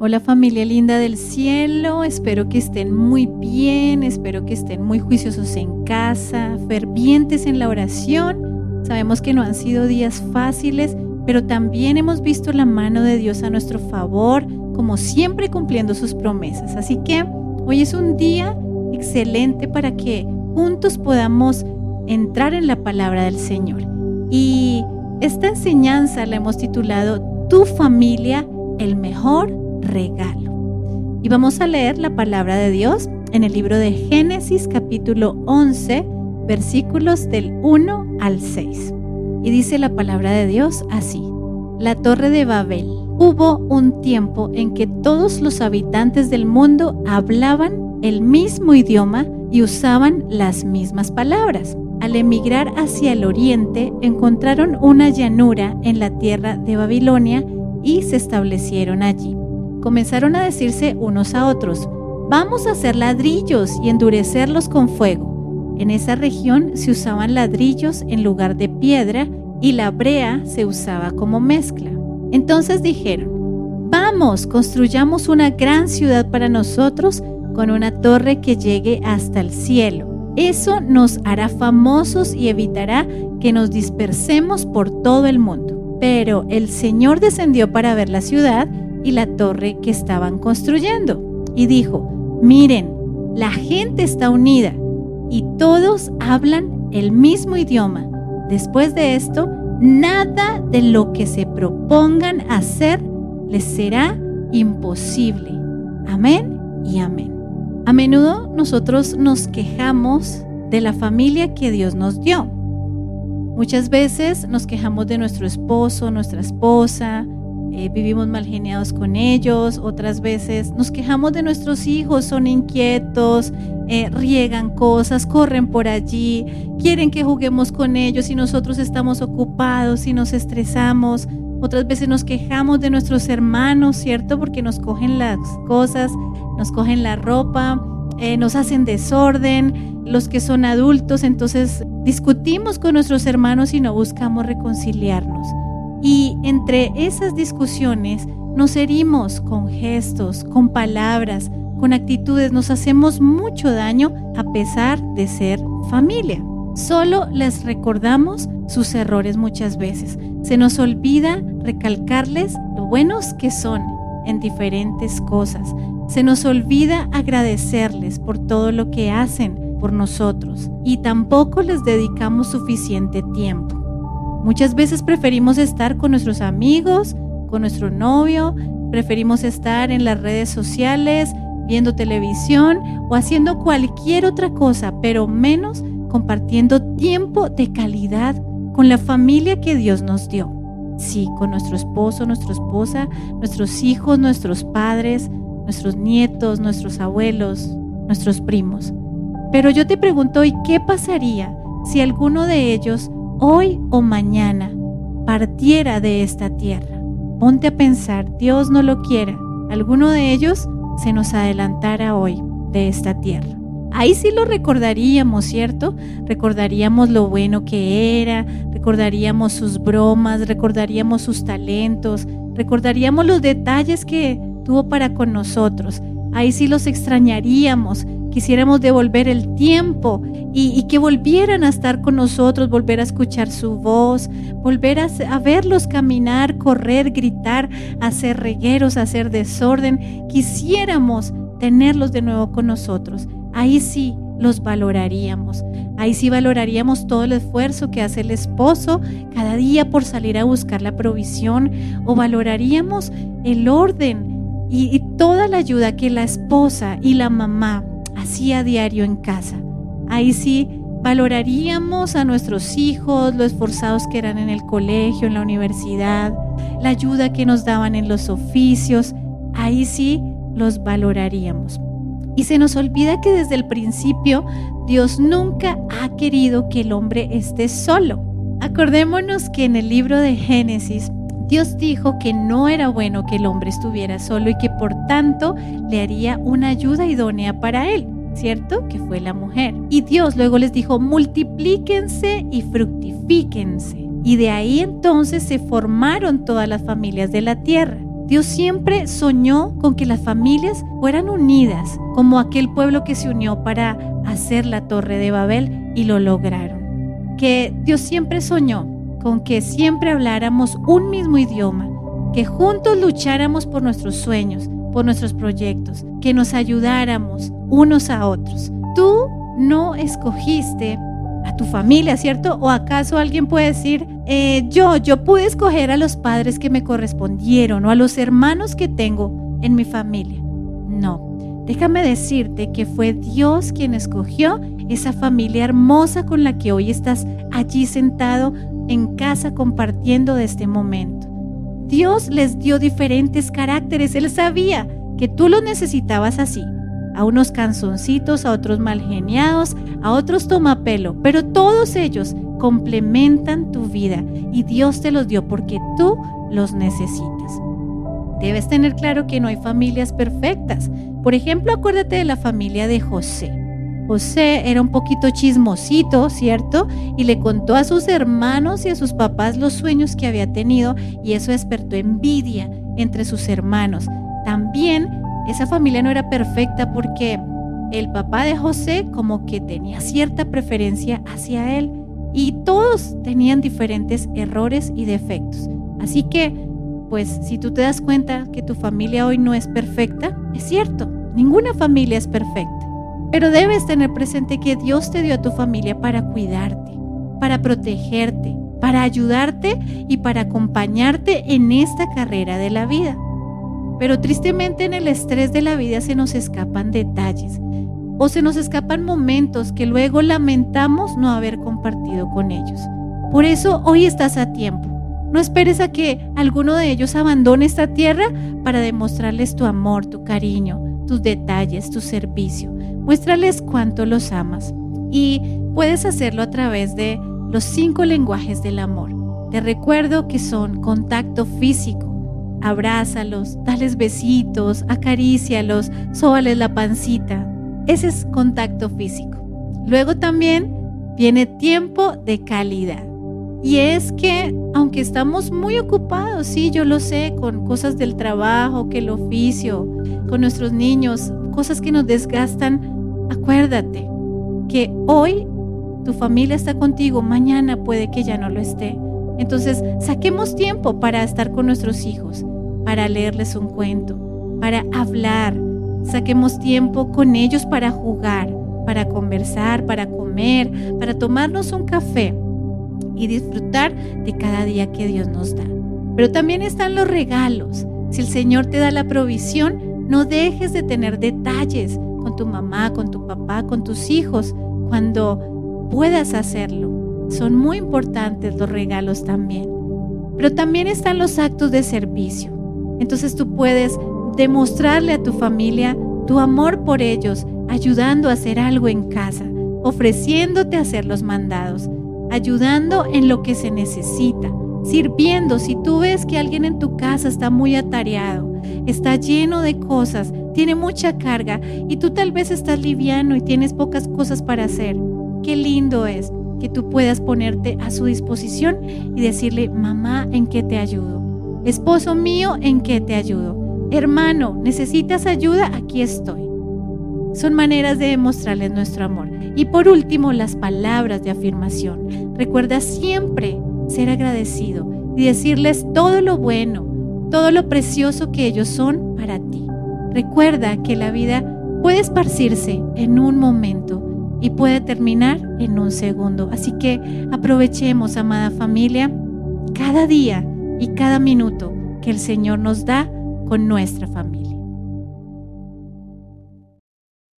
Hola familia linda del cielo, espero que estén muy bien, espero que estén muy juiciosos en casa, fervientes en la oración. Sabemos que no han sido días fáciles, pero también hemos visto la mano de Dios a nuestro favor, como siempre cumpliendo sus promesas. Así que hoy es un día excelente para que juntos podamos entrar en la palabra del Señor. Y esta enseñanza la hemos titulado Tu familia, el mejor regalo. Y vamos a leer la palabra de Dios en el libro de Génesis capítulo 11, versículos del 1 al 6. Y dice la palabra de Dios así, la torre de Babel. Hubo un tiempo en que todos los habitantes del mundo hablaban el mismo idioma y usaban las mismas palabras. Al emigrar hacia el oriente, encontraron una llanura en la tierra de Babilonia y se establecieron allí comenzaron a decirse unos a otros, vamos a hacer ladrillos y endurecerlos con fuego. En esa región se usaban ladrillos en lugar de piedra y la brea se usaba como mezcla. Entonces dijeron, vamos, construyamos una gran ciudad para nosotros con una torre que llegue hasta el cielo. Eso nos hará famosos y evitará que nos dispersemos por todo el mundo. Pero el Señor descendió para ver la ciudad y la torre que estaban construyendo. Y dijo, miren, la gente está unida y todos hablan el mismo idioma. Después de esto, nada de lo que se propongan hacer les será imposible. Amén y amén. A menudo nosotros nos quejamos de la familia que Dios nos dio. Muchas veces nos quejamos de nuestro esposo, nuestra esposa, eh, vivimos mal geniados con ellos, otras veces nos quejamos de nuestros hijos, son inquietos, eh, riegan cosas, corren por allí, quieren que juguemos con ellos y nosotros estamos ocupados y nos estresamos. Otras veces nos quejamos de nuestros hermanos, ¿cierto? Porque nos cogen las cosas, nos cogen la ropa, eh, nos hacen desorden, los que son adultos, entonces discutimos con nuestros hermanos y no buscamos reconciliarnos. Y entre esas discusiones nos herimos con gestos, con palabras, con actitudes, nos hacemos mucho daño a pesar de ser familia. Solo les recordamos sus errores muchas veces. Se nos olvida recalcarles lo buenos que son en diferentes cosas. Se nos olvida agradecerles por todo lo que hacen por nosotros y tampoco les dedicamos suficiente tiempo. Muchas veces preferimos estar con nuestros amigos, con nuestro novio, preferimos estar en las redes sociales, viendo televisión o haciendo cualquier otra cosa, pero menos compartiendo tiempo de calidad con la familia que Dios nos dio. Sí, con nuestro esposo, nuestra esposa, nuestros hijos, nuestros padres, nuestros nietos, nuestros abuelos, nuestros primos. Pero yo te pregunto hoy, ¿qué pasaría si alguno de ellos hoy o mañana partiera de esta tierra. Ponte a pensar, Dios no lo quiera, alguno de ellos se nos adelantara hoy de esta tierra. Ahí sí lo recordaríamos, ¿cierto? Recordaríamos lo bueno que era, recordaríamos sus bromas, recordaríamos sus talentos, recordaríamos los detalles que tuvo para con nosotros. Ahí sí los extrañaríamos, quisiéramos devolver el tiempo y, que volvieran a estar con nosotros, volver a escuchar su voz, volver a, verlos caminar, correr, gritar, hacer regueros, hacer desorden. Quisiéramos tenerlos de nuevo con nosotros. Ahí sí los valoraríamos. Ahí sí valoraríamos todo el esfuerzo que hace el esposo cada día por salir a buscar la provisión o valoraríamos el orden y, toda la ayuda que la esposa y la mamá hacía diario en casa. Ahí sí valoraríamos a nuestros hijos, lo esforzados que eran en el colegio, en la universidad, la ayuda que nos daban en los oficios. Ahí sí los valoraríamos. Y se nos olvida que desde el principio Dios nunca ha querido que el hombre esté solo. Acordémonos que en el libro de Génesis Dios dijo que no era bueno que el hombre estuviera solo y que por tanto le haría una ayuda idónea para él. ¿cierto? Que fue la mujer. Y Dios luego les dijo, multiplíquense y fructifíquense. Y de ahí entonces se formaron todas las familias de la tierra. Dios siempre soñó con que las familias fueran unidas, como aquel pueblo que se unió para hacer la torre de Babel y lo lograron. Que Dios siempre soñó con que siempre habláramos un mismo idioma, que juntos lucháramos por nuestros sueños, por nuestros proyectos, que nos ayudáramos unos a otros. Tú no escogiste a tu familia, ¿cierto? ¿O acaso alguien puede decir, eh, yo, yo pude escoger a los padres que me correspondieron o a los hermanos que tengo en mi familia? No, déjame decirte que fue Dios quien escogió esa familia hermosa con la que hoy estás allí sentado en casa compartiendo de este momento. Dios les dio diferentes caracteres, Él sabía que tú los necesitabas así a unos canzoncitos, a otros mal geniados, a otros toma pelo, pero todos ellos complementan tu vida y Dios te los dio porque tú los necesitas. Debes tener claro que no hay familias perfectas. Por ejemplo, acuérdate de la familia de José. José era un poquito chismosito, ¿cierto? Y le contó a sus hermanos y a sus papás los sueños que había tenido y eso despertó envidia entre sus hermanos. También esa familia no era perfecta porque el papá de José como que tenía cierta preferencia hacia él y todos tenían diferentes errores y defectos. Así que, pues si tú te das cuenta que tu familia hoy no es perfecta, es cierto, ninguna familia es perfecta. Pero debes tener presente que Dios te dio a tu familia para cuidarte, para protegerte, para ayudarte y para acompañarte en esta carrera de la vida. Pero tristemente en el estrés de la vida se nos escapan detalles o se nos escapan momentos que luego lamentamos no haber compartido con ellos. Por eso hoy estás a tiempo. No esperes a que alguno de ellos abandone esta tierra para demostrarles tu amor, tu cariño, tus detalles, tu servicio. Muéstrales cuánto los amas. Y puedes hacerlo a través de los cinco lenguajes del amor. Te recuerdo que son contacto físico, abrázalos, dales besitos, acarícialos, sóbales la pancita. Ese es contacto físico. Luego también viene tiempo de calidad. Y es que, aunque estamos muy ocupados, sí, yo lo sé, con cosas del trabajo, que el oficio, con nuestros niños, cosas que nos desgastan, acuérdate que hoy tu familia está contigo, mañana puede que ya no lo esté. Entonces, saquemos tiempo para estar con nuestros hijos, para leerles un cuento, para hablar. Saquemos tiempo con ellos para jugar, para conversar, para comer, para tomarnos un café y disfrutar de cada día que Dios nos da. Pero también están los regalos. Si el Señor te da la provisión, no dejes de tener detalles tu mamá, con tu papá, con tus hijos, cuando puedas hacerlo. Son muy importantes los regalos también. Pero también están los actos de servicio. Entonces tú puedes demostrarle a tu familia tu amor por ellos, ayudando a hacer algo en casa, ofreciéndote hacer los mandados, ayudando en lo que se necesita, sirviendo. Si tú ves que alguien en tu casa está muy atareado, está lleno de cosas, tiene mucha carga y tú tal vez estás liviano y tienes pocas cosas para hacer, qué lindo es que tú puedas ponerte a su disposición y decirle, mamá, ¿en qué te ayudo? Esposo mío, ¿en qué te ayudo? Hermano, ¿necesitas ayuda? Aquí estoy. Son maneras de demostrarles nuestro amor. Y por último, las palabras de afirmación. Recuerda siempre ser agradecido y decirles todo lo bueno, todo lo precioso que ellos son para ti. Recuerda que la vida puede esparcirse en un momento y puede terminar en un segundo. Así que aprovechemos, amada familia, cada día y cada minuto que el Señor nos da con nuestra familia.